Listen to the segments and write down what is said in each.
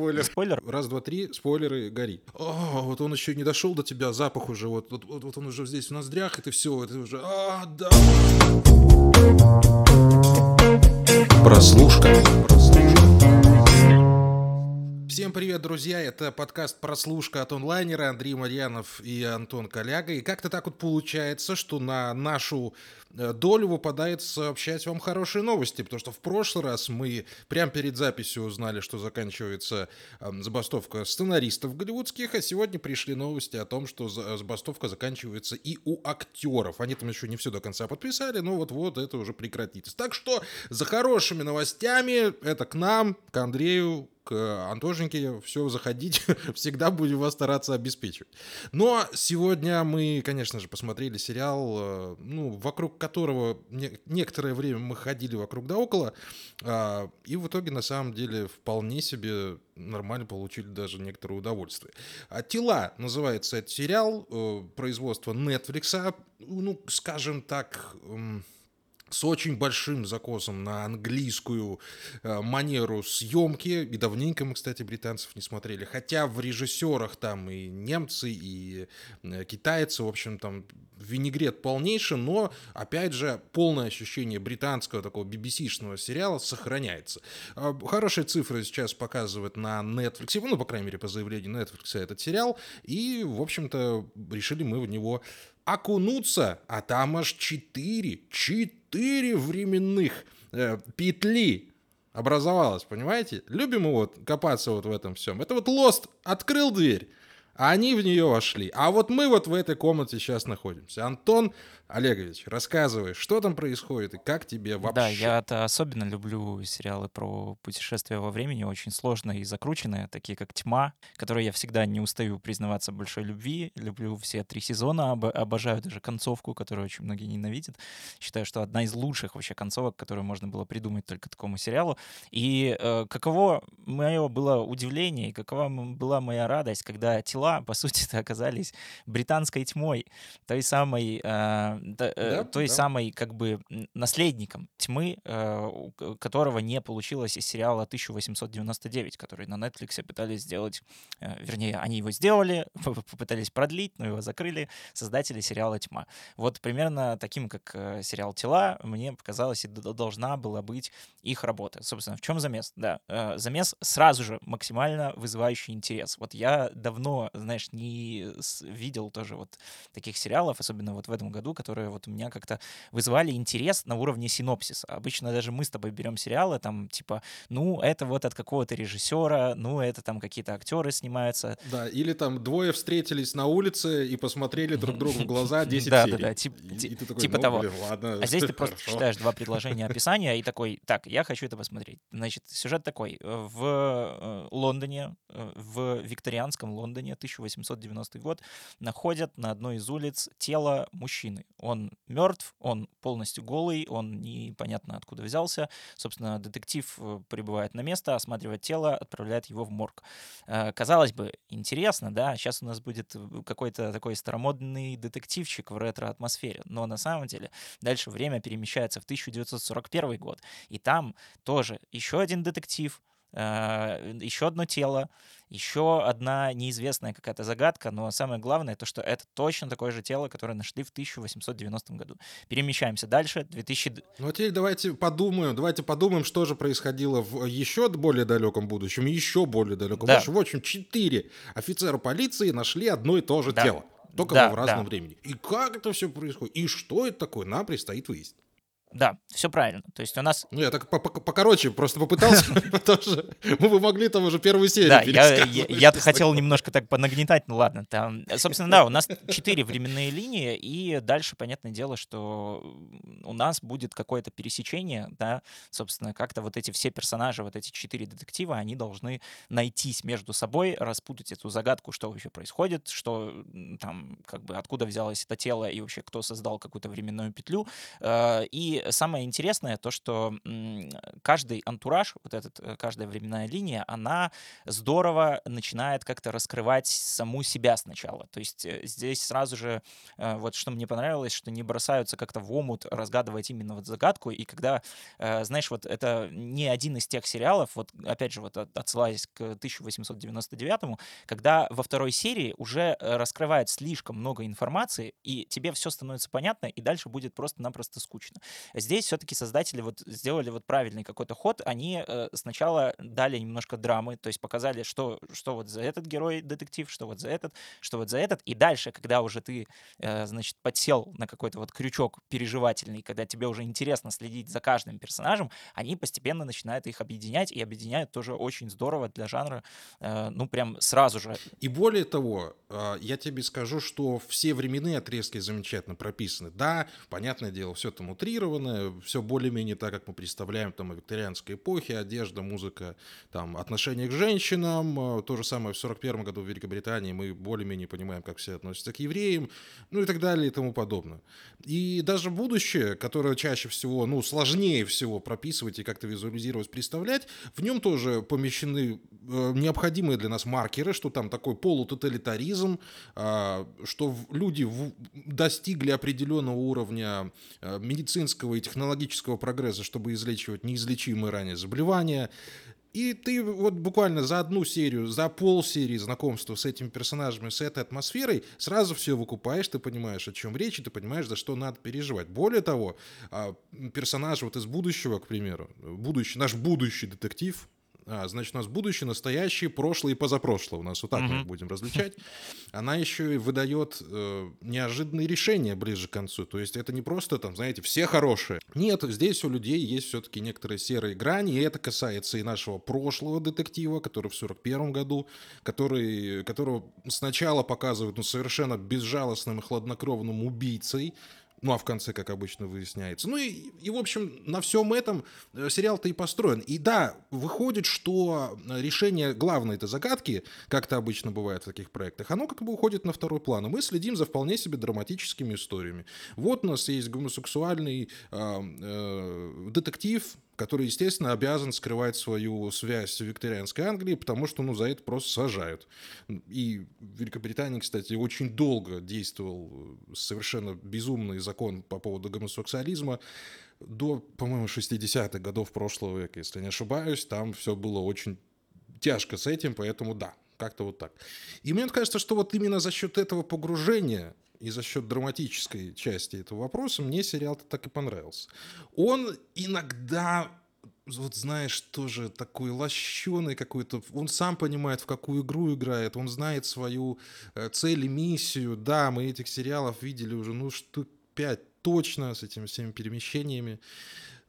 спойлер. Спойлер? Раз, два, три, спойлеры, гори. О, вот он еще не дошел до тебя, запах уже, вот, вот, вот, вот он уже здесь в ноздрях, и ты все, это уже, а, да. Прослушка. Всем привет, друзья! Это подкаст «Прослушка» от онлайнера. Андрей Марьянов и Антон Коляга. И как-то так вот получается, что на нашу э, долю выпадает сообщать вам хорошие новости, потому что в прошлый раз мы прямо перед записью узнали, что заканчивается забастовка сценаристов голливудских, а сегодня пришли новости о том, что забастовка заканчивается и у актеров. Они там еще не все до конца подписали, но вот-вот это уже прекратится. Так что за хорошими новостями это к нам, к Андрею, к Антошеньке, все, заходите, всегда будем вас стараться обеспечивать. Но сегодня мы, конечно же, посмотрели сериал, э, ну, вокруг которого некоторое время мы ходили вокруг да около, а, и в итоге, на самом деле, вполне себе нормально получили даже некоторое удовольствие. А «Тела» называется этот сериал, э, производство Netflix, ну, скажем так с очень большим закосом на английскую э, манеру съемки. И давненько мы, кстати, британцев не смотрели. Хотя в режиссерах там и немцы, и э, китайцы, в общем, там винегрет полнейший, но, опять же, полное ощущение британского такого BBC-шного сериала сохраняется. Э, хорошие цифры сейчас показывает на Netflix, ну, по крайней мере, по заявлению Netflix этот сериал, и, в общем-то, решили мы в него окунуться, а там аж четыре, четыре временных э, петли образовалось, понимаете? Любим вот копаться вот в этом всем. Это вот Лост открыл дверь, а они в нее вошли. А вот мы вот в этой комнате сейчас находимся. Антон Олегович, рассказывай, что там происходит и как тебе вообще? Да, я-то особенно люблю сериалы про путешествия во времени, очень сложные и закрученные, такие как «Тьма», которые я всегда не устаю признаваться большой любви. Люблю все три сезона, об- обожаю даже концовку, которую очень многие ненавидят. Считаю, что одна из лучших вообще концовок, которую можно было придумать только такому сериалу. И э, каково мое было удивление, и какова была моя радость, когда тела, по сути, оказались британской тьмой, той самой э, да, э, той да. самой как бы наследником тьмы, э, которого не получилось из сериала 1899, который на Netflix пытались сделать, э, вернее, они его сделали, попытались продлить, но его закрыли создатели сериала «Тьма». Вот примерно таким, как сериал «Тела», мне показалось, и должна была быть их работа. Собственно, в чем замес? Да, замес сразу же максимально вызывающий интерес. Вот я давно, знаешь, не видел тоже вот таких сериалов, особенно вот в этом году, которые которые вот у меня как-то вызывали интерес на уровне синопсиса. Обычно даже мы с тобой берем сериалы, там, типа, ну, это вот от какого-то режиссера, ну, это там какие-то актеры снимаются. Да, или там двое встретились на улице и посмотрели друг другу в глаза 10 серий. Да, да, да, типа «Ну, того. А здесь ты просто читаешь два предложения описания и такой, так, я хочу это посмотреть. Значит, сюжет такой. В э, Лондоне, э, в викторианском Лондоне, 1890 год, находят на одной из улиц тело мужчины. Он мертв, он полностью голый, он непонятно откуда взялся. Собственно, детектив э, прибывает на место, осматривает тело, отправляет его в морг. Э, казалось бы, интересно, да, сейчас у нас будет э, какой-то такой старомодный детективчик в ретро-атмосфере, но на самом деле дальше время перемещается в 1941 год, и там тоже еще один детектив, еще одно тело, еще одна неизвестная какая-то загадка, но самое главное то, что это точно такое же тело, которое нашли в 1890 году. Перемещаемся дальше. 2000... Ну а теперь давайте подумаем, давайте подумаем, что же происходило в еще более далеком будущем, еще более далеком да. будущем. В общем, четыре офицера полиции нашли одно и то же да. тело. Только да, в разном да. времени. И как это все происходит? И что это такое? Нам предстоит выяснить. Да, все правильно. То есть у нас... Ну, я так покороче просто попытался, потому что мы бы могли там уже первую серию Да, я, хотел немножко так понагнетать, ну ладно. Там, собственно, да, у нас четыре временные линии, и дальше, понятное дело, что у нас будет какое-то пересечение, да, собственно, как-то вот эти все персонажи, вот эти четыре детектива, они должны найтись между собой, распутать эту загадку, что вообще происходит, что там, как бы, откуда взялось это тело, и вообще кто создал какую-то временную петлю, э, и Самое интересное то, что каждый антураж, вот этот, э, каждая временная линия, она здорово начинает как-то раскрывать саму себя сначала. То есть э, здесь сразу же, э, вот что мне понравилось, что не бросаются как-то в омут разгадывать именно вот загадку, и когда, знаешь, вот это не один из тех сериалов, вот опять же вот отсылаясь к 1899, когда во второй серии уже раскрывает слишком много информации, и тебе все становится понятно, и дальше будет просто-напросто скучно. Здесь все-таки создатели вот сделали вот правильный какой-то ход. Они э, сначала дали немножко драмы, то есть показали, что, что вот за этот герой детектив, что вот за этот, что вот за этот. И дальше, когда уже ты, э, значит, подсел на какой-то вот крючок переживательный, когда тебе уже интересно следить за каждым персонажем, они постепенно начинают их объединять, и объединяют тоже очень здорово для жанра, э, ну, прям сразу же. И более того, я тебе скажу, что все временные отрезки замечательно прописаны. Да, понятное дело, все там утрировано, все более-менее так, как мы представляем там о викторианской эпохе, одежда, музыка, там отношение к женщинам, э, то же самое в 41 году в Великобритании мы более-менее понимаем, как все относятся к евреям, ну и так далее и тому подобное. И даже будущее, которое чаще всего, ну, сложнее всего прописывать и как-то визуализировать, представлять, в нем тоже помещены э, необходимые для нас маркеры, что там такой полутоталитаризм, э, что люди достигли определенного уровня э, медицинского и технологического прогресса, чтобы излечивать неизлечимые ранее заболевания. И ты вот буквально за одну серию, за полсерии знакомства с этими персонажами, с этой атмосферой, сразу все выкупаешь, ты понимаешь, о чем речь, и ты понимаешь, за что надо переживать. Более того, а, персонаж вот из будущего, к примеру, будущий, наш будущий детектив, а, значит, у нас будущее, настоящее, прошлое и позапрошлое. У нас вот так mm-hmm. мы будем различать. Она еще и выдает э, неожиданные решения ближе к концу. То есть это не просто там, знаете, все хорошие. Нет, здесь у людей есть все-таки некоторые серые грани, и это касается и нашего прошлого детектива, который в 41 году, который, которого сначала показывают ну, совершенно безжалостным и хладнокровным убийцей, ну, а в конце, как обычно, выясняется. Ну и, и в общем, на всем этом э, сериал-то и построен. И да, выходит, что решение главной этой загадки, как это обычно бывает в таких проектах, оно как бы уходит на второй план. И мы следим за вполне себе драматическими историями. Вот у нас есть гомосексуальный э, э, детектив, который, естественно, обязан скрывать свою связь с викторианской Англией, потому что, ну, за это просто сажают. И в Великобритании, кстати, очень долго действовал совершенно безумный закон по поводу гомосексуализма. До, по-моему, 60-х годов прошлого века, если не ошибаюсь, там все было очень тяжко с этим, поэтому да, как-то вот так. И мне кажется, что вот именно за счет этого погружения и за счет драматической части этого вопроса мне сериал-то так и понравился. Он иногда вот знаешь, тоже такой лощеный какой-то. Он сам понимает, в какую игру играет, он знает свою э, цель и миссию. Да, мы этих сериалов видели уже, ну, штук пять точно с этими всеми перемещениями.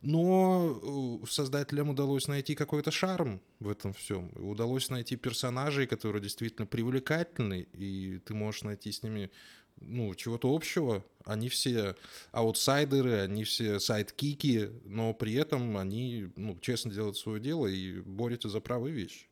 Но э, создателям удалось найти какой-то шарм в этом всем. Удалось найти персонажей, которые действительно привлекательны, и ты можешь найти с ними ну, чего-то общего. Они все аутсайдеры, они все сайдкики, но при этом они, ну, честно делают свое дело и борются за правые вещи.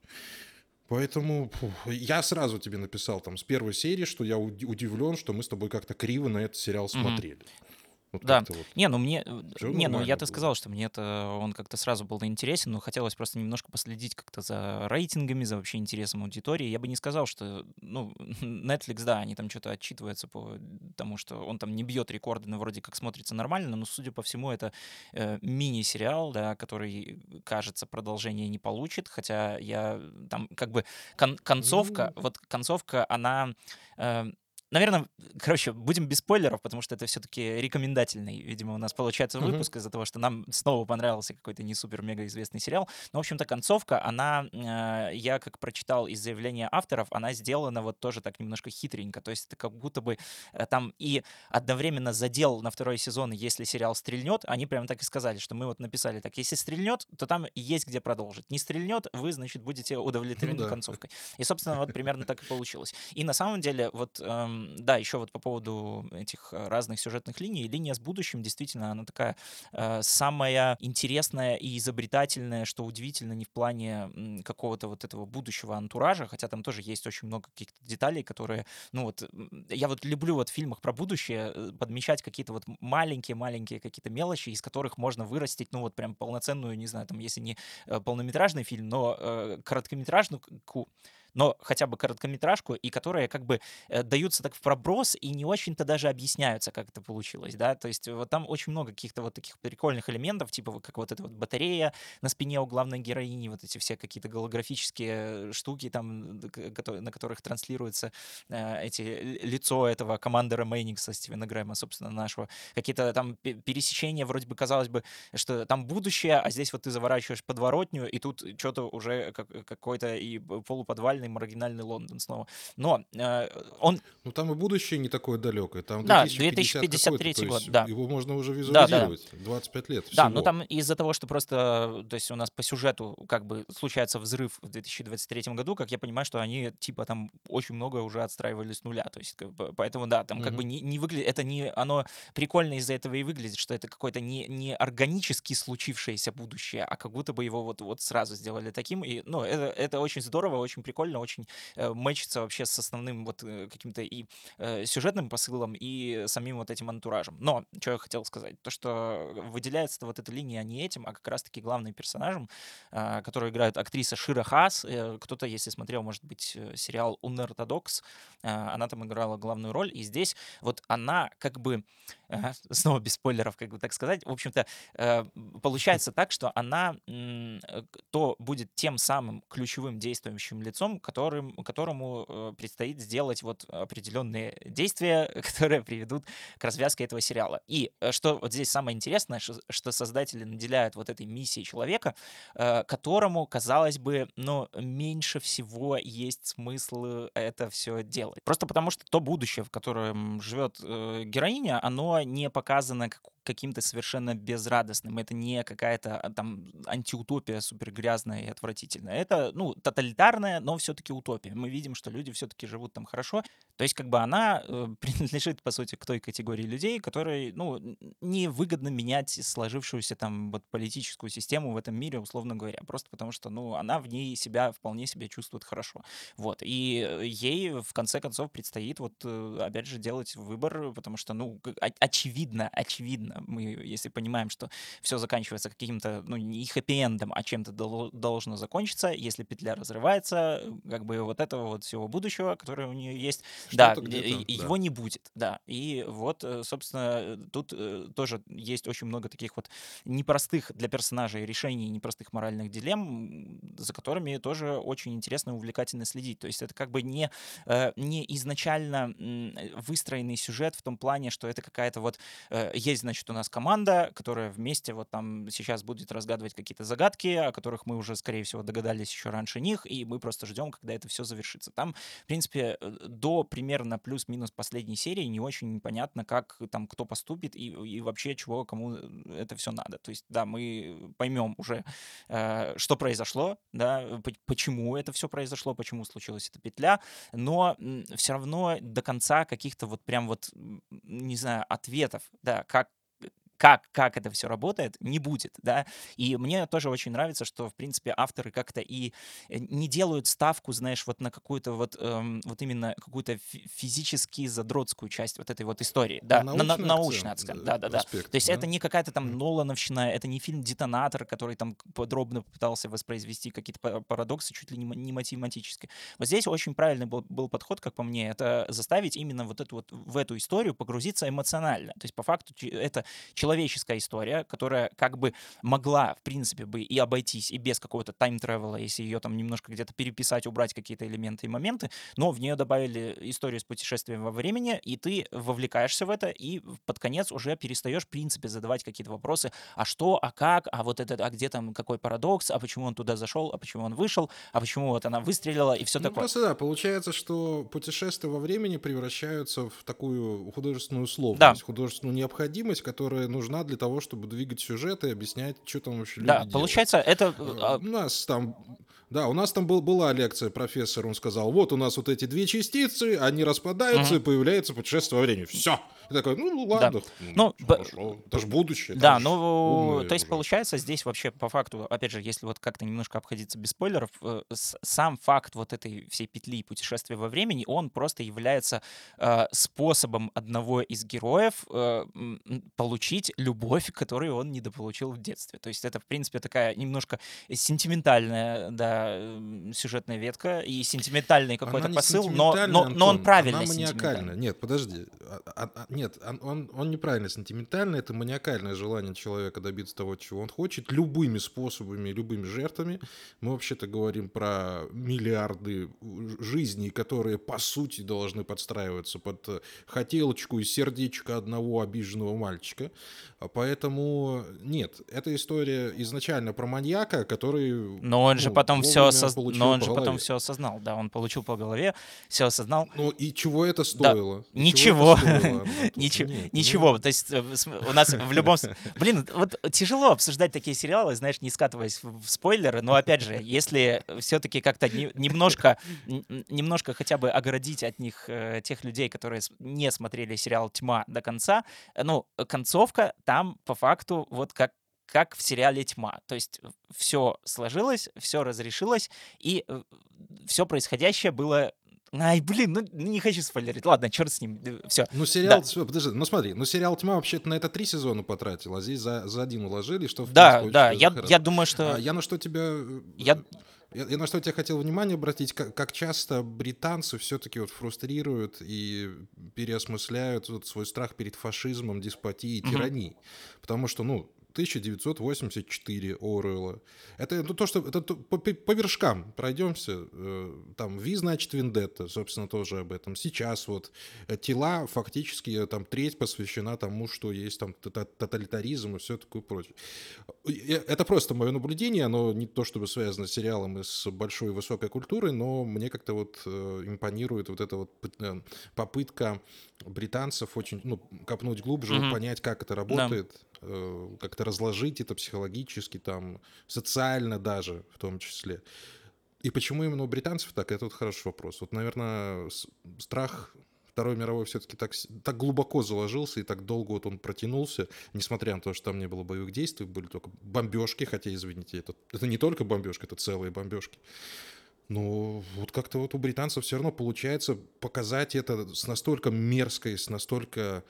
Поэтому фу, я сразу тебе написал там с первой серии, что я удивлен, что мы с тобой как-то криво на этот сериал смотрели. Mm-hmm. Вот да. Вот. Не, ну мне... Все не, ну я-то сказал, что мне это он как-то сразу был интересен, но хотелось просто немножко последить как-то за рейтингами, за вообще интересом аудитории. Я бы не сказал, что... Ну, Netflix, да, они там что-то отчитываются по тому, что он там не бьет рекорды, но вроде как смотрится нормально, но, судя по всему, это э, мини-сериал, да, который, кажется, продолжение не получит, хотя я там как бы кон- концовка, mm-hmm. вот концовка, она... Э, Наверное, короче, будем без спойлеров, потому что это все-таки рекомендательный, видимо, у нас получается выпуск mm-hmm. из-за того, что нам снова понравился какой-то не супер-мега известный сериал. Но, в общем-то, концовка, она, э, я как прочитал из заявления авторов, она сделана вот тоже так немножко хитренько. То есть это как будто бы э, там и одновременно задел на второй сезон, если сериал стрельнет, они прямо так и сказали, что мы вот написали так, если стрельнет, то там есть где продолжить. Не стрельнет, вы, значит, будете удовлетворены ну, да. концовкой. И, собственно, вот примерно так и получилось. И на самом деле, вот... Эм, да, еще вот по поводу этих разных сюжетных линий. Линия с будущим, действительно, она такая э, самая интересная и изобретательная, что удивительно, не в плане какого-то вот этого будущего антуража, хотя там тоже есть очень много каких-то деталей, которые, ну вот, я вот люблю вот в фильмах про будущее э, подмечать какие-то вот маленькие-маленькие какие-то мелочи, из которых можно вырастить, ну вот прям полноценную, не знаю, там, если не э, полнометражный фильм, но э, короткометражную но хотя бы короткометражку, и которые как бы э, даются так в проброс и не очень-то даже объясняются, как это получилось, да, то есть вот там очень много каких-то вот таких прикольных элементов, типа как вот эта вот батарея на спине у главной героини, вот эти все какие-то голографические штуки там, на которых транслируется э, эти лицо этого командора Мейникса Стивена Грэма, собственно, нашего, какие-то там пересечения, вроде бы казалось бы, что там будущее, а здесь вот ты заворачиваешь подворотню, и тут что-то уже какой-то и полуподвальный маргинальный Лондон снова. Но э, он... Ну, там и будущее не такое далекое. Там да, 2053 год, да. Его можно уже визуализировать. Да, да. 25 лет всего. Да, но там из-за того, что просто, то есть у нас по сюжету как бы случается взрыв в 2023 году, как я понимаю, что они типа там очень много уже отстраивали с нуля. То есть как бы, поэтому да, там угу. как бы не, не выглядит, это не, оно прикольно из-за этого и выглядит, что это какое-то не, не органически случившееся будущее, а как будто бы его вот, вот сразу сделали таким. И, ну, это, это очень здорово, очень прикольно, очень э, мэчится вообще с основным вот э, каким-то и э, сюжетным посылом, и самим вот этим антуражем. Но, что я хотел сказать, то, что выделяется вот эта линия не этим, а как раз-таки главным персонажем, э, который играет актриса Шира Хас. Кто-то, если смотрел, может быть, сериал «Унортодокс», э, она там играла главную роль, и здесь вот она как бы, снова без спойлеров, как бы так сказать, в общем-то, э, получается так, что она э, то будет тем самым ключевым действующим лицом, которым, которому э, предстоит сделать вот определенные действия, которые приведут к развязке этого сериала. И что вот здесь самое интересное, что, создатели наделяют вот этой миссией человека, которому, казалось бы, ну, меньше всего есть смысл это все делать. Просто потому что то будущее, в котором живет героиня, оно не показано как каким-то совершенно безрадостным. Это не какая-то а, там антиутопия супер грязная и отвратительная. Это, ну, тоталитарная, но все-таки утопия. Мы видим, что люди все-таки живут там хорошо. То есть, как бы она э, принадлежит, по сути, к той категории людей, которые, ну, невыгодно менять сложившуюся там вот политическую систему в этом мире, условно говоря, просто потому что, ну, она в ней себя вполне себе чувствует хорошо. Вот. И э, ей, в конце концов, предстоит вот, э, опять же, делать выбор, потому что, ну, очевидно, очевидно, мы, если понимаем, что все заканчивается каким-то, ну, не хэппи-эндом, а чем-то должно закончиться, если петля разрывается, как бы вот этого вот всего будущего, которое у нее есть, да, его да. не будет, да. И вот, э, собственно, тут э, тоже есть очень много таких вот непростых для персонажей решений, непростых моральных дилемм, за которыми тоже очень интересно и увлекательно следить. То есть это как бы не, э, не изначально выстроенный сюжет в том плане, что это какая-то вот есть, значит, у нас команда, которая вместе вот там сейчас будет разгадывать какие-то загадки, о которых мы уже, скорее всего, догадались еще раньше них, и мы просто ждем, когда это все завершится. Там, в принципе, э, до примерно плюс-минус последней серии не очень понятно, как там кто поступит и, и вообще чего кому э, это все надо. То есть, да, мы поймем уже, э, что произошло, да, почему это все произошло, почему случилась эта петля, но все равно до конца каких-то вот прям вот, не знаю, ответов, да, как как, как это все работает, не будет, да. И мне тоже очень нравится, что, в принципе, авторы как-то и э, не делают ставку, знаешь, вот на какую-то вот, эм, вот именно какую-то физически задротскую часть вот этой вот истории, да, на, на, научный акцент, да, да, да. Аспект, То есть да? это не какая-то там Нолановщина, это не фильм «Детонатор», который там подробно пытался воспроизвести какие-то парадоксы, чуть ли не, не математически. Вот здесь очень правильный был, был подход, как по мне, это заставить именно вот эту вот в эту историю погрузиться эмоционально. То есть по факту это человек человеческая история, которая как бы могла, в принципе, бы и обойтись и без какого-то тайм-тревела, если ее там немножко где-то переписать, убрать какие-то элементы и моменты, но в нее добавили историю с путешествием во времени, и ты вовлекаешься в это, и под конец уже перестаешь, в принципе, задавать какие-то вопросы, а что, а как, а вот это, а где там какой парадокс, а почему он туда зашел, а почему он вышел, а почему вот она выстрелила, и все ну, такое. Просто да, получается, что путешествия во времени превращаются в такую художественную условность, да. художественную необходимость, которая, ну, нужна для того, чтобы двигать сюжет и объяснять, что там вообще Да, люди получается, это... делают. а, У нас там да, у нас там был, была лекция профессора, он сказал, вот у нас вот эти две частицы, они распадаются, и появляется путешествие во времени. Все. И такой, ну ладно, Ну, б- хорошо, это же будущее. Да, ну, то есть уже. получается здесь вообще по факту, опять же, если вот как-то немножко обходиться без спойлеров, э, сам факт вот этой всей петли путешествия во времени, он просто является э, способом одного из героев э, м, получить любовь, которую он недополучил в детстве. То есть это, в принципе, такая немножко сентиментальная, да, сюжетная ветка и сентиментальный какой-то посыл, но, но, но он правильно Она маниакальная. сентиментальный. Нет, подожди. А- а- а- нет, он, он, он неправильно сентиментальный. Это маниакальное желание человека добиться того, чего он хочет, любыми способами, любыми жертвами. Мы вообще-то говорим про миллиарды жизней, которые, по сути, должны подстраиваться под э, хотелочку и сердечко одного обиженного мальчика. А Поэтому нет, эта история изначально про маньяка, который... Но он же ну, потом все осоз... Но он же потом все осознал, да, он получил по голове, все осознал. Ну и чего это стоило? И Ничего. Ничего. То есть э, у нас в любом... Блин, вот тяжело обсуждать такие сериалы, знаешь, не скатываясь в спойлеры, но опять же, если все-таки как-то не- немножко, немножко хотя бы оградить от них э, тех людей, которые не смотрели сериал «Тьма» до конца, э, ну, концовка там по факту вот как как в сериале «Тьма». То есть все сложилось, все разрешилось, и все происходящее было... Ай, блин, ну не хочу спойлерить. Ладно, черт с ним. Все. Ну, сериал, всё, подожди, ну смотри, ну сериал «Тьма» вообще-то на это три сезона потратил, а здесь за, за один уложили, что в Да, принципе, да, я, хорошо. я думаю, что... А я на что тебя... э, Я- Я, я на что тебя хотел внимание обратить, как, как часто британцы все-таки вот фрустрируют и переосмысляют вот свой страх перед фашизмом, деспотией, Мгм. тиранией. Потому что, ну, 1984 Оруэлла. Это то, что это то- по, по- вершкам пройдемся. Э, Там Ви, значит, Вендетта, собственно, тоже об этом. Сейчас вот э, тела фактически э, там треть посвящена тому, что есть там тота- тоталитаризм и все такое прочее. Это просто мое наблюдение, оно не то чтобы связано с сериалом и с большой высокой культурой, но мне как-то вот импонирует вот эта вот пыт- попытка британцев очень ну, копнуть глубже, Мгм. понять, как это работает, э, как-то разложить это психологически, там, социально даже в том числе. И почему именно у британцев так, это вот хороший вопрос. Вот, наверное, страх Второй мировой все-таки так, так глубоко заложился и так долго вот он протянулся, несмотря на то, что там не было боевых действий, были только бомбежки, хотя, извините, это, это не только бомбежки, это целые бомбежки. Но вот как-то вот у британцев все равно получается показать это с настолько мерзкой, с настолько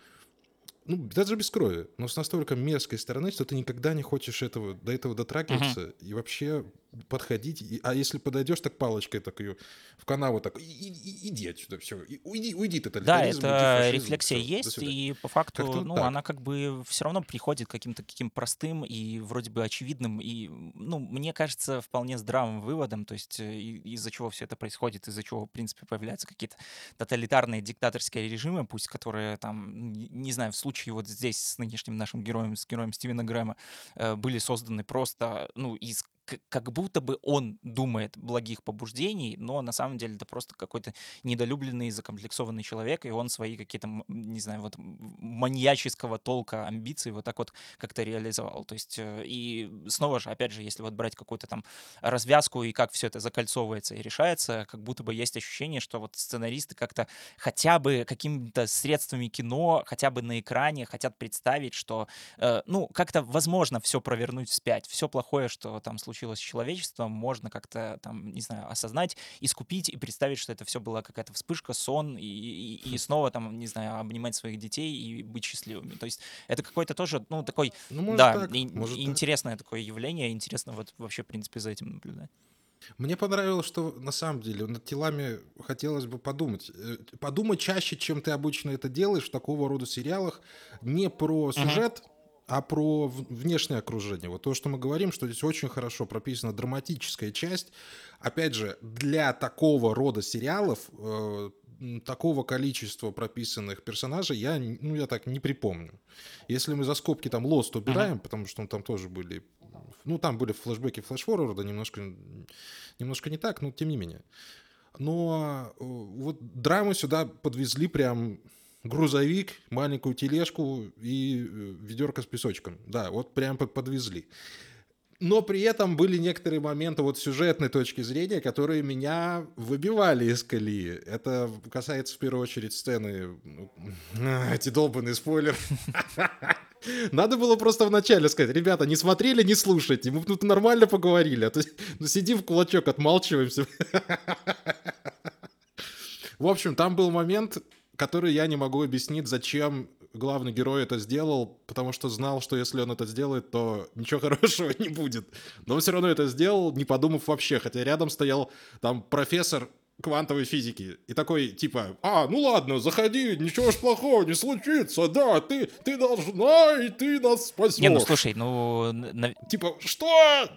ну, даже без крови, но с настолько мерзкой стороны, что ты никогда не хочешь этого, до этого дотрагиваться и вообще подходить. И- а если подойдешь так палочкой, так ее в канаву так, «И- и- иди отсюда, все, уйди, уйди Да, тоталитаризм, уйди это фашизм, рефлексия до есть, свидания». и по факту, Как-то ну, так. она как бы все равно приходит к каким-то таким простым и вроде бы очевидным, и, ну, мне кажется, вполне здравым выводом, то есть э, и- из-за чего все это происходит, из-за чего, в принципе, появляются какие-то тоталитарные диктаторские режимы, пусть которые там, не знаю, в случае вот здесь с нынешним нашим героем, с героем Стивена Грэма, э, были созданы просто, ну, из как будто бы он думает благих побуждений, но на самом деле это просто какой-то недолюбленный, закомплексованный человек, и он свои какие-то, не знаю, вот маньяческого толка амбиции вот так вот как-то реализовал. То есть, э, и снова же, опять же, если вот брать какую-то там развязку и как все это закольцовывается и решается, как будто бы есть ощущение, что вот сценаристы как-то хотя бы какими-то средствами кино, хотя бы на экране хотят представить, что, э, ну, как-то возможно все провернуть вспять, все плохое, что там случилось с человечеством, можно как-то там, не знаю, осознать, искупить и представить, что это все была какая-то вспышка, сон, и, и, и снова там, не знаю, обнимать своих детей и быть счастливыми. То есть это какой-то тоже, ну, такой, Ну, может да, так, и- может и так. интересное такое явление, интересно вот вообще, в принципе, за этим наблюдать. Мне понравилось, что на самом деле над телами хотелось бы подумать. Э, Подумай чаще, чем ты обычно это делаешь в такого рода сериалах, не про сюжет, а про внешнее окружение. Вот то, что мы говорим, что здесь очень хорошо прописана драматическая часть. Опять же, для такого рода сериалов э, такого количества прописанных персонажей я, ну, я так не припомню. Если мы за скобки там Lost убираем, потому что там тоже были, ну, там были флешбеки флешфорварда, немножко, немножко не так, но тем не менее. Но э, вот драму сюда подвезли прям грузовик, маленькую тележку и э, ведерко с песочком. Да, вот прям подвезли. Но при этом были некоторые моменты вот сюжетной точки зрения, которые меня выбивали из колеи. Это касается в первую очередь сцены... Ну, эти долбанные спойлеры. Надо было просто вначале сказать, ребята, не смотрели, не слушайте, мы тут нормально поговорили, а то ну, сидим в кулачок, отмалчиваемся. В общем, там был момент, который я не могу объяснить, зачем главный герой это сделал, потому что знал, что если он это сделает, то ничего хорошего не будет. Но он все равно это сделал, не подумав вообще, хотя рядом стоял там профессор квантовой физики. И такой, типа, а, ну ладно, заходи, ничего ж плохого не случится, да, ты, ты должна, и ты нас спасешь. Не, ну слушай, ну... На... Типа, что?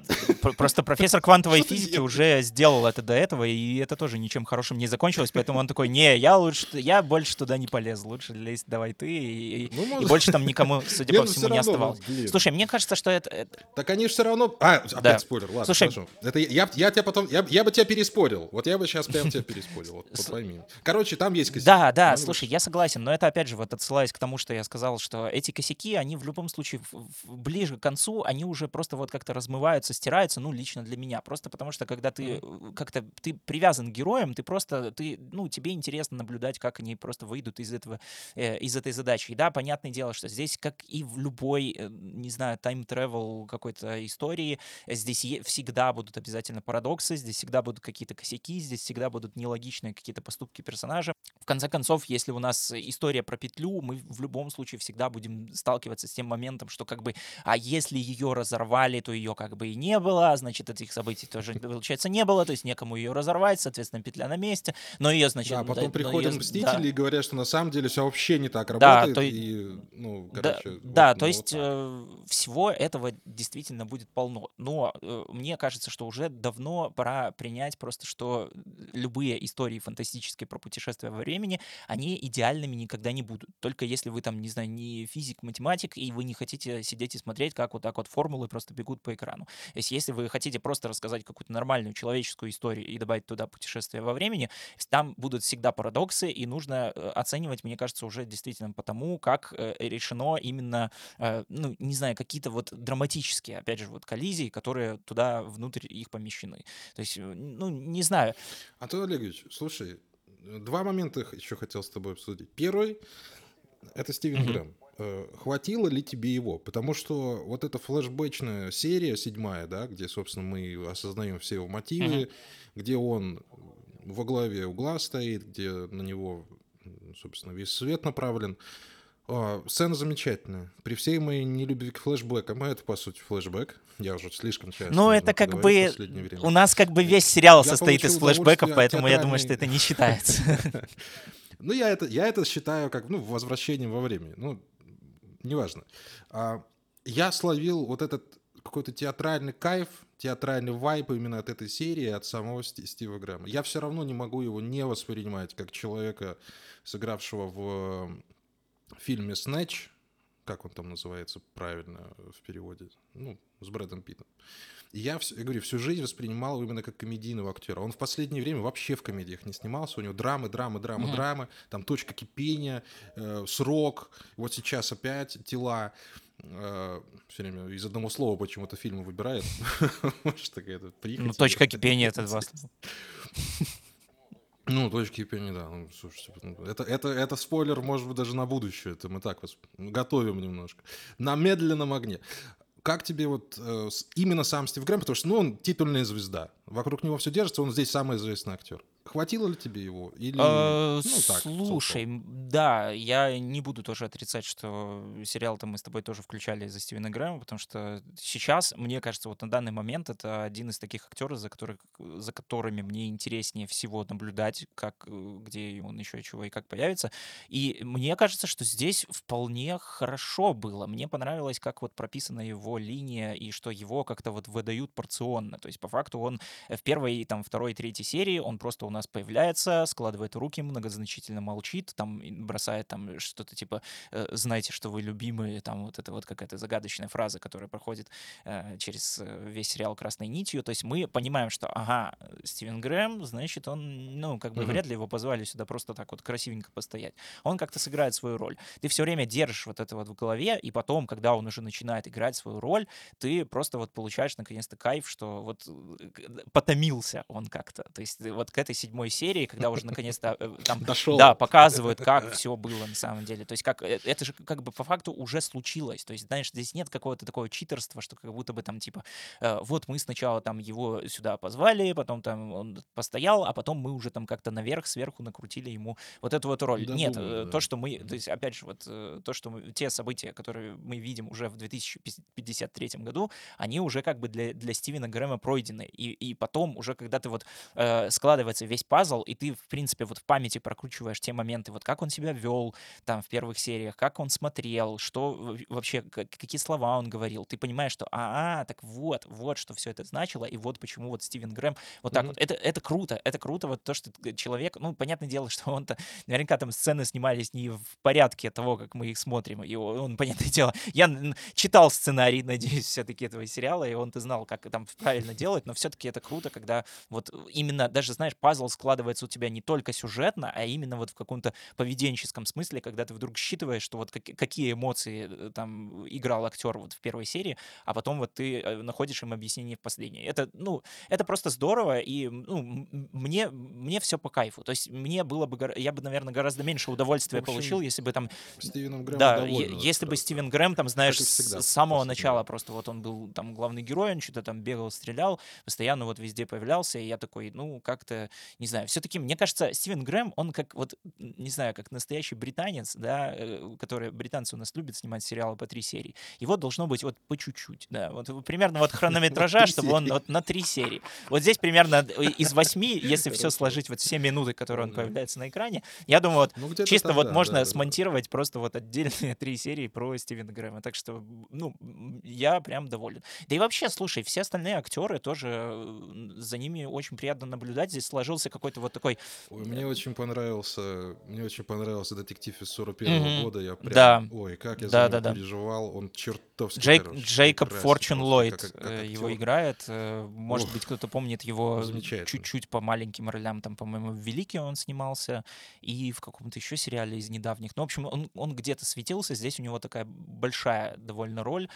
Просто профессор квантовой физики уже сделал это до этого, и это тоже ничем хорошим не закончилось, поэтому он такой, не, я лучше, я больше туда не полез, лучше лезть давай ты, и, ну, может... и больше там никому, судя по ну, всему, не оставалось. Слушай, мне кажется, что это... Так они же все равно... А, опять спойлер, ладно, Слушай, хорошо. Это я, я тебя потом... Я, я бы тебя переспорил. Вот я бы сейчас прям тебя переспорил. Вот, вот пойми. Короче, там есть косяки. Да, да, слушай, я согласен, но это опять же вот отсылаясь к тому, что я сказал, что эти косяки, они в любом случае в, в, ближе к концу, они уже просто вот как-то размываются, стираются, ну, лично для меня. Просто потому что когда ты mm-hmm. как-то ты привязан к героям, ты просто, ты, ну, тебе интересно наблюдать, как они просто выйдут из этого, э, из этой задачи. И да, понятное дело, что здесь, как и в любой, э, не знаю, тайм-тревел какой-то истории, здесь всегда будут обязательно парадоксы, здесь всегда будут какие-то косяки, здесь всегда будут нелогичные логичные какие-то поступки персонажа. В конце концов, если у нас история про петлю, мы в любом случае всегда будем сталкиваться с тем моментом, что как бы, а если ее разорвали, то ее как бы и не было, значит, этих событий тоже, получается, не было, то есть некому ее разорвать, соответственно, петля на месте, но ее, значит... Да, потом да, приходят ее, Мстители да. и говорят, что на самом деле все вообще не так работает, да, то, и, ну, короче... Да, вот, да ну, то есть вот э, всего этого действительно будет полно, но э, мне кажется, что уже давно пора принять просто, что любые истории фантастические про путешествия во времени, они идеальными никогда не будут. Только если вы там, не знаю, не физик, математик, и вы не хотите сидеть и смотреть, как вот так вот формулы просто бегут по экрану. То есть если вы хотите просто рассказать какую-то нормальную человеческую историю и добавить туда путешествия во времени, там будут всегда парадоксы, и нужно э, оценивать, мне кажется, уже действительно потому, как э, решено именно, э, ну, не знаю, какие-то вот драматические, опять же, вот коллизии, которые туда внутрь их помещены. То есть, ну, не знаю. Антон Олегович, слушай, два момента еще хотел с тобой обсудить. Первый — это Стивен mm-hmm. Грэм. Э, хватило ли тебе его? Потому что вот эта флешбэчная серия, седьмая, да, где, собственно, мы осознаем все его мотивы, mm-hmm. где он во главе угла стоит, где на него, собственно, весь свет направлен — о, сцена замечательная. При всей моей нелюбви к флешбекам, а это, по сути, флешбэк. Я уже слишком часто... Ну, это как бы... У нас как бы весь сериал я состоит из флешбеков, поэтому я думаю, что это не считается. Ну, я это, я это считаю как, ну, возвращением во времени. Ну, неважно. А, я словил вот этот какой-то театральный кайф, театральный вайп именно от этой серии, от самого Стива Грэма. Я все равно не могу его не воспринимать как человека, сыгравшего в в фильме «Снэч», как он там называется правильно в переводе, ну, с Брэдом Питтом. я, я говорю, всю жизнь воспринимал его именно как комедийного актера. Он в последнее время вообще в комедиях не снимался. У него драмы, драмы, драмы, mm-hmm. драмы. Там точка кипения, э, срок. Вот сейчас опять тела. Э, все время из одного слова почему-то фильмы выбирает. Может, такая-то Ну, точка кипения — это два слова. Ну, точки кипения, да. Ну, слушайте, ну, это, это, это спойлер, может быть, даже на будущее. Это мы так вас готовим немножко. На медленном огне. Как тебе вот э, именно сам Стив Грэм, потому что, ну, он титульная звезда. Вокруг него все держится, он здесь самый известный актер. Хватило ли тебе его? Или, а, ну, так, слушай, да, я не буду тоже отрицать, что сериал-то мы с тобой тоже включали за Стивена Грэма, потому что сейчас, мне кажется, вот на данный момент это один из таких актеров, за, которых, за которыми мне интереснее всего наблюдать, как, э, где он еще чего и как появится. И мне кажется, что здесь вполне хорошо было. Мне понравилось, как вот прописана его линия, и что его как-то вот выдают порционно. То есть, по факту, он в первой, там, второй, третьей серии, он просто у нас появляется, складывает руки, многозначительно молчит, там бросает там что-то типа э, «знаете, что вы любимые», там вот это вот какая-то загадочная фраза, которая проходит э, через э, весь сериал красной нитью. То есть мы понимаем, что, ага, Стивен Грэм, значит, он, ну, как бы mm-hmm. вряд ли его позвали сюда просто так вот красивенько постоять. Он как-то сыграет свою роль. Ты все время держишь вот это вот в голове, и потом, когда он уже начинает играть свою роль, ты просто вот получаешь наконец-то кайф, что вот потомился он как-то. То есть вот к этой седьмой серии, когда уже наконец-то э, там Дошел. Да, показывают, как все было на самом деле. То есть как э, это же как бы по факту уже случилось. То есть, знаешь, здесь нет какого-то такого читерства, что как будто бы там типа э, вот мы сначала там его сюда позвали, потом там он постоял, а потом мы уже там как-то наверх, сверху накрутили ему вот эту вот роль. Да, нет, думаю, то, что мы, то есть опять же вот то, что мы, те события, которые мы видим уже в 2053 году, они уже как бы для, для Стивена Грэма пройдены. И, и потом уже, когда ты вот э, складывается весь пазл, и ты, в принципе, вот в памяти прокручиваешь те моменты, вот как он себя вел там в первых сериях, как он смотрел, что вообще, какие слова он говорил, ты понимаешь, что, а, а так вот, вот, что все это значило, и вот почему вот Стивен Грэм вот так mm-hmm. вот. Это, это круто, это круто, вот то, что человек, ну, понятное дело, что он-то, наверняка там сцены снимались не в порядке того, как мы их смотрим, и он, понятное дело, я читал сценарий, надеюсь, все-таки этого сериала, и он-то знал, как там правильно делать, но все-таки это круто, когда вот именно даже, знаешь, пазл складывается у тебя не только сюжетно, а именно вот в каком-то поведенческом смысле, когда ты вдруг считываешь, что вот какие эмоции э, там играл актер вот в первой серии, а потом вот ты э, находишь им объяснение в последней. Это, ну, это просто здорово, и ну, мне, мне все по кайфу. То есть мне было бы, я бы, наверное, гораздо меньше удовольствия общем, получил, если бы там... Стивеном Грэмом Да, если бы Стивен Грэм там, знаешь, с самого начала просто вот он был там главный герой, он что-то там бегал, стрелял, постоянно вот везде появлялся, и я такой, ну, как-то, не знаю, все-таки, мне кажется, Стивен Грэм, он как вот, не знаю, как настоящий британец, да, э, который, британцы у нас любят снимать сериалы по три серии, его должно быть вот по чуть-чуть, да, вот примерно вот хронометража, чтобы он вот на три серии. Вот здесь примерно из восьми, если все сложить, вот все минуты, которые он появляется на экране, я думаю, вот ну, чисто вот можно смонтировать просто вот отдельные три серии про Стивена Грэма. Так что, ну, я прям доволен. Да и вообще, слушай, все остальные актеры тоже, э, за ними очень приятно наблюдать. Здесь сложился какой-то вот такой... Ой, мне очень понравился, мне очень понравился детектив из 41 -го mm-hmm. года. Я прям, да. ой, как я да, за него да, переживал. Он чертовски Джейк, хороший, Джейкоб Форчун Ллойд как, как э, его играет. Э, может Ох, быть, кто-то помнит его чуть-чуть по маленьким ролям. Там, по-моему, в «Великий» он снимался. И в каком-то еще сериале из недавних. Ну, в общем, он, он где-то светился. Здесь у него такая большая довольно роль.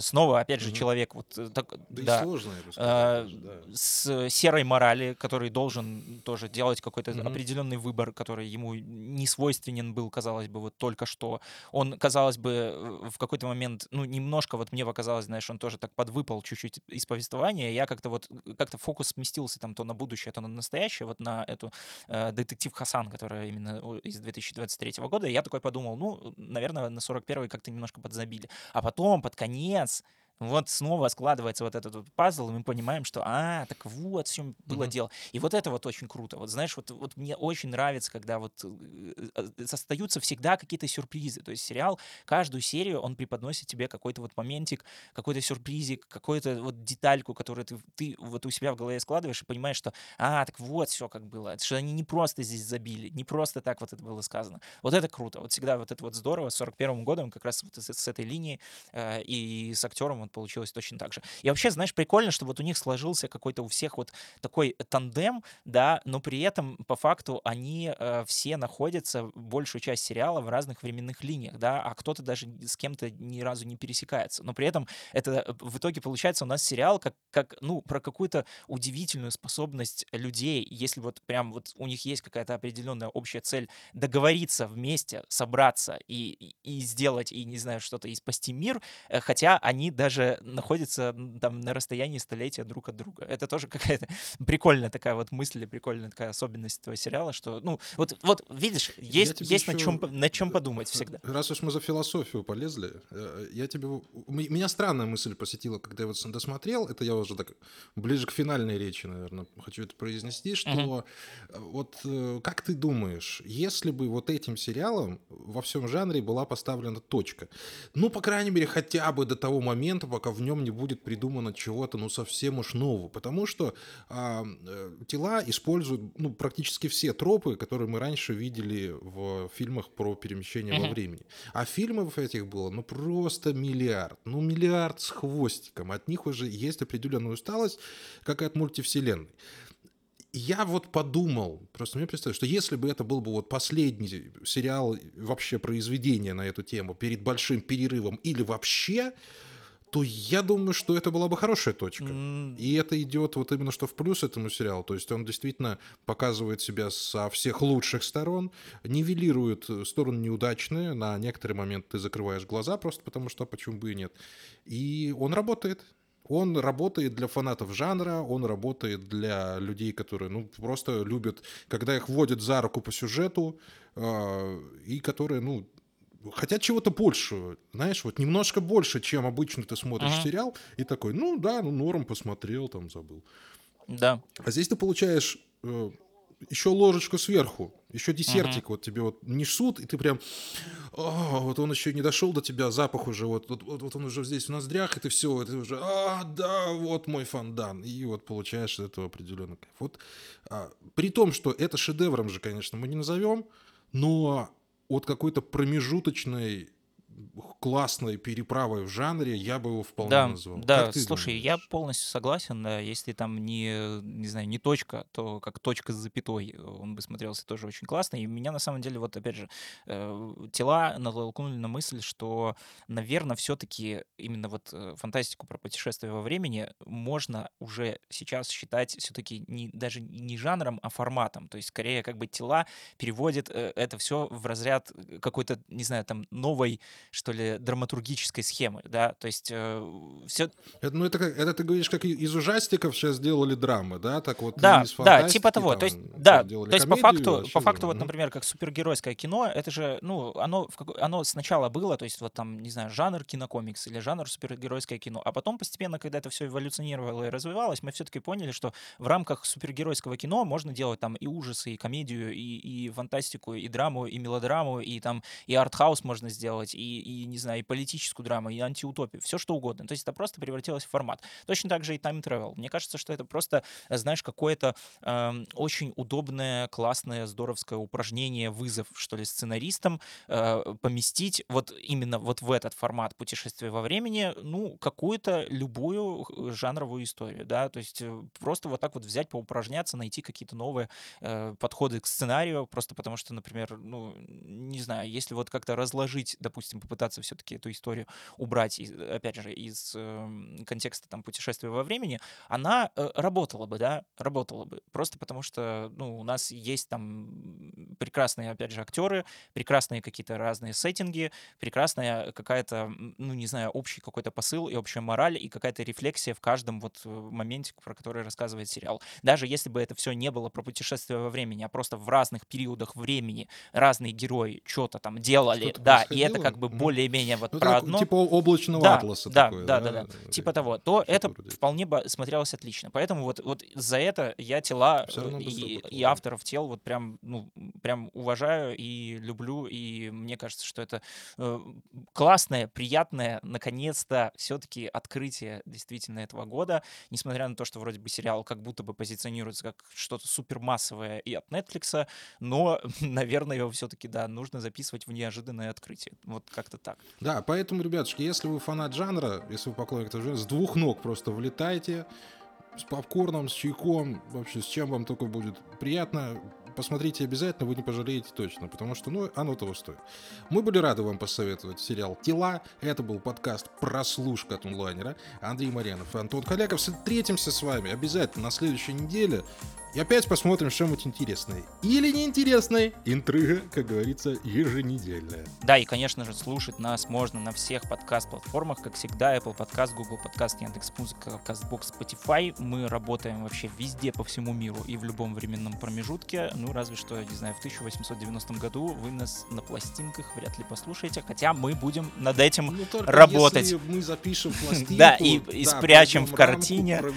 Снова, опять же, угу. человек вот так, да, да, сложно, я бы сказал, да. С серой морали, который должен тоже делать какой-то mm-hmm. определенный выбор, который ему не свойственен был, казалось бы, вот только что. Он, казалось бы, в какой-то момент, ну, немножко вот мне показалось, знаешь, он тоже так подвыпал чуть-чуть из повествования, я как-то вот, как-то фокус сместился там то на будущее, то на настоящее, вот на эту э, детектив Хасан, которая именно из 2023 года, я такой подумал, ну, наверное, на 41-й как-то немножко подзабили. А потом, под конец, вот снова складывается вот этот вот пазл, и мы понимаем, что, а, так вот в чем было mm-hmm. дело. И вот это вот очень круто. Вот знаешь, вот, вот мне очень нравится, когда вот э, э, остаются всегда какие-то сюрпризы. То есть сериал, каждую серию он преподносит тебе какой-то вот моментик, какой-то сюрпризик, какую-то вот детальку, которую ты, ты вот у себя в голове складываешь и понимаешь, что, а, так вот все как было. Что они не просто здесь забили, не просто так вот это было сказано. Вот это круто. Вот всегда вот это вот здорово. С 41 годом как раз вот с, с этой линии э, и с актером вот получилось точно так же. И вообще, знаешь, прикольно, что вот у них сложился какой-то у всех вот такой тандем, да, но при этом по факту они э, все находятся большую часть сериала в разных временных линиях, да, а кто-то даже с кем-то ни разу не пересекается. Но при этом это э, в итоге получается у нас сериал как, как ну, про какую-то удивительную способность людей, если вот прям вот у них есть какая-то определенная общая цель договориться вместе, собраться и, и сделать, и не знаю, что-то, и спасти мир, э, хотя они даже даже находятся там на расстоянии столетия друг от друга. Это тоже какая-то прикольная такая вот мысль, прикольная такая особенность этого сериала, что, ну, вот, вот видишь, есть, есть еще... на, чем, на чем подумать всегда. Раз уж мы за философию полезли, э, я тебе... Меня странная мысль посетила, когда я вот досмотрел, это я уже так ближе к финальной речи, наверное, хочу это произнести, что угу. вот э, как ты думаешь, если бы вот этим сериалом во всем жанре была поставлена точка, ну, по крайней мере, хотя бы до того момента, момента, пока в нем не будет придумано чего-то, ну, совсем уж нового. Потому что а, тела используют, ну, практически все тропы, которые мы раньше видели в фильмах про перемещение mm-hmm. во времени. А фильмов этих было, ну, просто миллиард. Ну, миллиард с хвостиком. От них уже есть определенная усталость, как и от мультивселенной я вот подумал, просто мне представить, что если бы это был бы вот последний сериал, вообще произведение на эту тему перед большим перерывом или вообще, то я думаю, что это была бы хорошая точка. Mm. И это идет вот именно что в плюс этому сериалу. То есть он действительно показывает себя со всех лучших сторон, нивелирует стороны неудачные. На некоторые моменты ты закрываешь глаза просто потому, что почему бы и нет. И он работает. Он работает для фанатов жанра, он работает для людей, которые ну, просто любят, когда их вводят за руку по сюжету, э, и которые, ну, хотят чего-то большего, знаешь, вот немножко больше, чем обычно ты смотришь ага. сериал, и такой, ну да, ну норм посмотрел, там забыл. Да. А здесь ты получаешь э, еще ложечку сверху, еще десертик uh-huh. вот тебе вот несут, и ты прям, о, вот он еще не дошел до тебя, запах уже, вот, вот, вот, вот он уже здесь в ноздрях, и ты все, ты уже, а, да, вот мой фондан, и вот получаешь от этого определенный кайф. Вот, а, при том, что это шедевром же, конечно, мы не назовем, но от какой-то промежуточной классной переправой в жанре, я бы его вполне да, назвал. Да, слушай, думаешь? я полностью согласен, да, если там не, не знаю, не точка, то как точка с запятой он бы смотрелся тоже очень классно. И меня на самом деле, вот опять же, э, тела натолкнули на мысль, что, наверное, все-таки именно вот э, фантастику про путешествие во времени можно уже сейчас считать все-таки не, даже не жанром, а форматом. То есть скорее как бы тела переводит э, это все в разряд какой-то, не знаю, там новой что ли, драматургической схемы, да, то есть э, все... Это, ну, это, как, это ты говоришь, как из ужастиков сейчас сделали драмы, да, так вот Да, да, типа того, там, то есть, да, то есть по факту, по факту, вот, например, как супергеройское кино, это же, ну, оно, оно сначала было, то есть вот там, не знаю, жанр кинокомикс или жанр супергеройское кино, а потом постепенно, когда это все эволюционировало и развивалось, мы все-таки поняли, что в рамках супергеройского кино можно делать там и ужасы, и комедию, и, и фантастику, и драму, и мелодраму, и там и артхаус можно сделать, и и, не знаю, и политическую драму, и антиутопию, все что угодно. То есть это просто превратилось в формат. Точно так же и time travel. Мне кажется, что это просто, знаешь, какое-то э, очень удобное, классное, здоровское упражнение, вызов, что ли, сценаристам э, поместить вот именно вот в этот формат путешествия во времени, ну, какую-то любую жанровую историю, да, то есть э, просто вот так вот взять, поупражняться, найти какие-то новые э, подходы к сценарию, просто потому что, например, ну, не знаю, если вот как-то разложить, допустим, попытаться все-таки эту историю убрать, из, опять же, из э, контекста там путешествия во времени, она э, работала бы, да, работала бы. Просто потому что, ну, у нас есть там прекрасные, опять же, актеры, прекрасные какие-то разные сеттинги, прекрасная какая-то, ну, не знаю, общий какой-то посыл и общая мораль, и какая-то рефлексия в каждом вот э, моменте, про который рассказывает сериал. Даже если бы это все не было про путешествие во времени, а просто в разных периодах времени разные герои что-то там делали, да, и это как бы более-менее вот ну, про одно. Типа облачного да, атласа да, такое, да, да, да, да, типа того, то это вроде. вполне бы смотрелось отлично. Поэтому вот, вот за это я тела и, и авторов тел вот прям, ну, прям уважаю и люблю, и мне кажется, что это э, классное, приятное, наконец-то все-таки открытие действительно этого года, несмотря на то, что вроде бы сериал как будто бы позиционируется как что-то супермассовое и от Netflix, но, наверное, его все-таки, да, нужно записывать в неожиданное открытие. Вот как как-то так. Да, поэтому, ребятушки, если вы фанат жанра, если вы поклонник этого жанра, с двух ног просто влетайте, с попкорном, с чайком, вообще с чем вам только будет приятно посмотрите обязательно, вы не пожалеете точно, потому что, ну, оно того стоит. Мы были рады вам посоветовать сериал «Тела». Это был подкаст «Прослушка» от онлайнера. Андрей Марьянов и Антон Халяков. Встретимся с вами обязательно на следующей неделе. И опять посмотрим что-нибудь интересное. Или неинтересное. Интрига, как говорится, еженедельная. Да, и, конечно же, слушать нас можно на всех подкаст-платформах, как всегда, Apple Podcast, Google Podcast, Яндекс.Музыка, CastBox, Spotify. Мы работаем вообще везде по всему миру и в любом временном промежутке. Ну, разве что, не знаю, в 1890 году вы нас на пластинках вряд ли послушаете, хотя мы будем над этим ну, работать. Мы запишем пластинку, да, и, и спрячем в картине.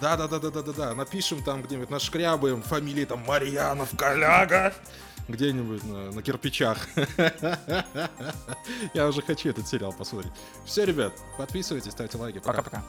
Да-да-да-да-да-да. Напишем там где-нибудь, нашкрябаем фамилии там Марьянов, Коляга. Где-нибудь на, на кирпичах. Я уже хочу этот сериал посмотреть. Все, ребят, подписывайтесь, ставьте лайки. Пока-пока.